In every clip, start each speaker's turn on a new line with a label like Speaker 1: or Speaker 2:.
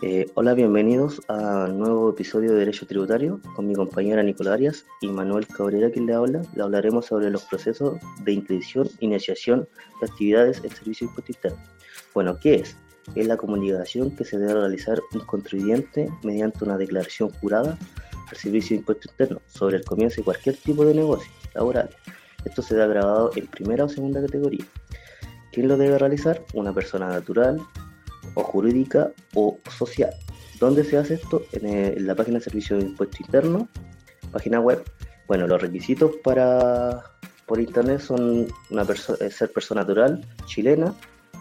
Speaker 1: Eh, hola, bienvenidos a un nuevo episodio de Derecho Tributario con mi compañera Nicolás Arias y Manuel Cabrera, quien le habla. Le hablaremos sobre los procesos de inscripción iniciación de actividades en servicio impuesto. Bueno, ¿qué es? Es la comunicación que se debe realizar un contribuyente mediante una declaración jurada al servicio de impuesto interno sobre el comienzo de cualquier tipo de negocio laboral. Esto se da grabado en primera o segunda categoría. ¿Quién lo debe realizar? Una persona natural, o jurídica o social. ¿Dónde se hace esto? En, la página de Servicio de Impuesto Interno, página web. Bueno, los requisitos para por internet son una eh, ser persona natural chilena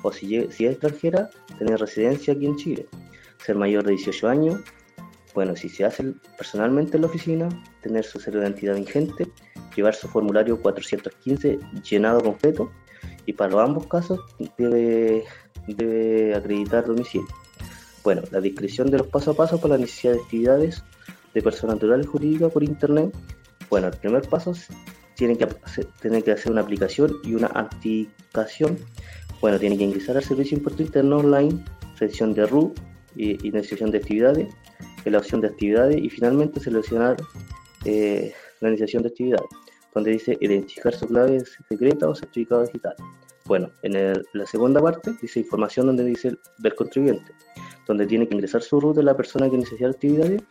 Speaker 1: o si, es extranjera, tener residencia aquí en Chile, ser mayor de 18 años, bueno, si se hace personalmente en la oficina, tener su cédula de identidad vigente, llevar su formulario 415 llenado completo y para ambos casos debe debe acreditar domicilio. Bueno, la descripción de los pasos a paso para la necesidad de actividades de persona natural y jurídica por Internet. Bueno, el primer paso tiene que, hacer, que hacer una aplicación y una aplicación. Bueno, tiene que ingresar al servicio impuesto interno online, sección de RU, y, iniciación de actividades, en la opción de actividades y finalmente seleccionar eh, la iniciación de actividades, donde dice identificar su clave secreta o certificado digital. Bueno, en la segunda parte dice información donde dice del contribuyente, donde tiene que ingresar su RUT de la persona que necesita actividades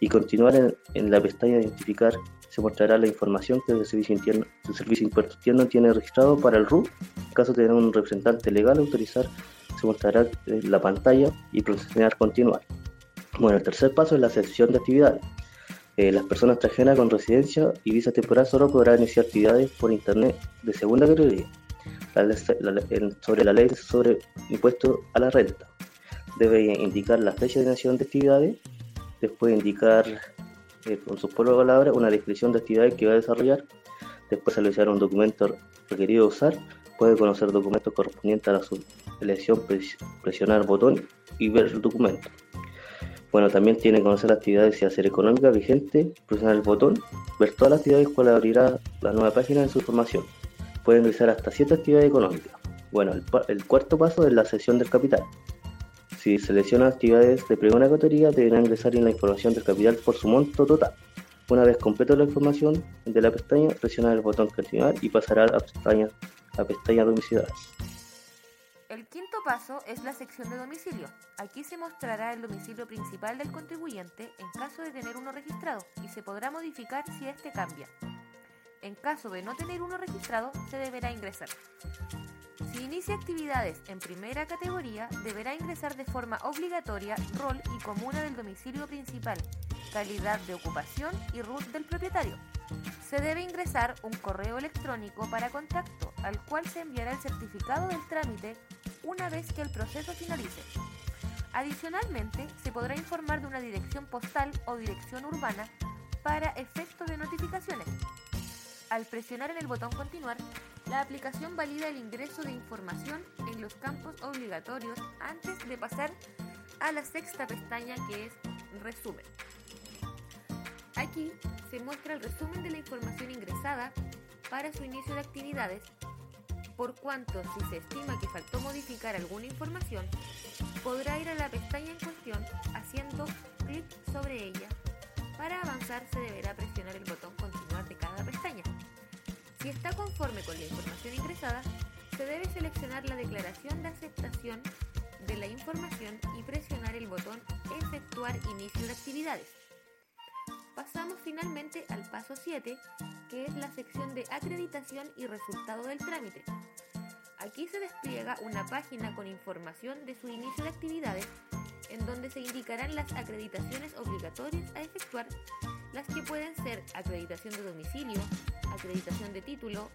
Speaker 1: y continuar en, la pestaña de identificar se mostrará la información que el servicio interno, el servicio impuesto interno tiene registrado para el RUT. En caso de tener un representante legal autorizar, se mostrará eh, la pantalla y proceder continuar. Bueno, el tercer paso es la sección de actividades. Eh, las personas extranjeras con residencia y visa temporal solo podrán iniciar actividades por internet de segunda categoría sobre la ley sobre impuesto a la renta. Debe indicar la fecha de nación de actividades, después indicar eh, con sus propias palabras una descripción de actividades que va a desarrollar, después seleccionar un documento requerido usar, puede conocer documentos correspondientes a la elección, presionar botón y ver el documento. Bueno, también tiene que conocer las actividades y hacer económica vigente, presionar el botón, ver todas las actividades cual abrirá la nueva página de su información pueden realizar hasta 7 actividades económicas. Bueno, el, cuarto paso es la sesión del capital. Si selecciona actividades de primera categoría, deberán ingresar en la información del capital por su monto total. Una vez completo la información de la pestaña, presionar el botón continuar y pasará a pestaña, a pestaña domiciliaria.
Speaker 2: El quinto paso es la sección de domicilio. Aquí se mostrará el domicilio principal del contribuyente en caso de tener uno registrado y se podrá modificar si éste cambia. En caso de no tener uno registrado, se deberá ingresar. Si inicia actividades en primera categoría, deberá ingresar de forma obligatoria rol y comuna del domicilio principal, calidad de ocupación y RUT del propietario. Se debe ingresar un correo electrónico para contacto, al cual se enviará el certificado del trámite una vez que el proceso finalice. Adicionalmente, se podrá informar de una dirección postal o dirección urbana para efectos de notificaciones, al presionar en el botón Continuar, la aplicación valida el ingreso de información en los campos obligatorios antes de pasar a la sexta pestaña que es Resumen. Aquí se muestra el resumen de la información ingresada para su inicio de actividades, por cuanto si se estima que faltó modificar alguna información, podrá ir a la pestaña en cuestión haciendo clic sobre ella. Para avanzar se deberá presionar el botón Si está conforme con la información ingresada, se debe seleccionar la declaración de aceptación de la información y presionar el botón Efectuar inicio de actividades. Pasamos finalmente al paso 7, que es la sección de acreditación y resultado del trámite. Aquí se despliega una página con información de su inicio de actividades, en donde se indicarán las acreditaciones obligatorias a efectuar, las que pueden ser acreditación de domicilio, acreditación de título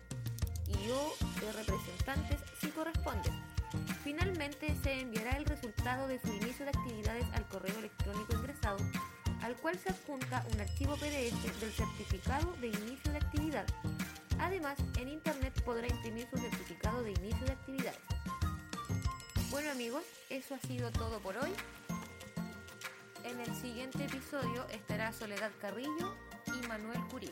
Speaker 2: y o de representantes si corresponde. Finalmente se enviará el resultado de su inicio de actividades al correo electrónico ingresado, al cual se adjunta un archivo PDF del certificado de inicio de actividad. Además, en Internet podrá imprimir su certificado de inicio de actividades. Bueno amigos, eso ha sido todo por hoy. En el siguiente episodio estará Soledad Carrillo y Manuel Curío.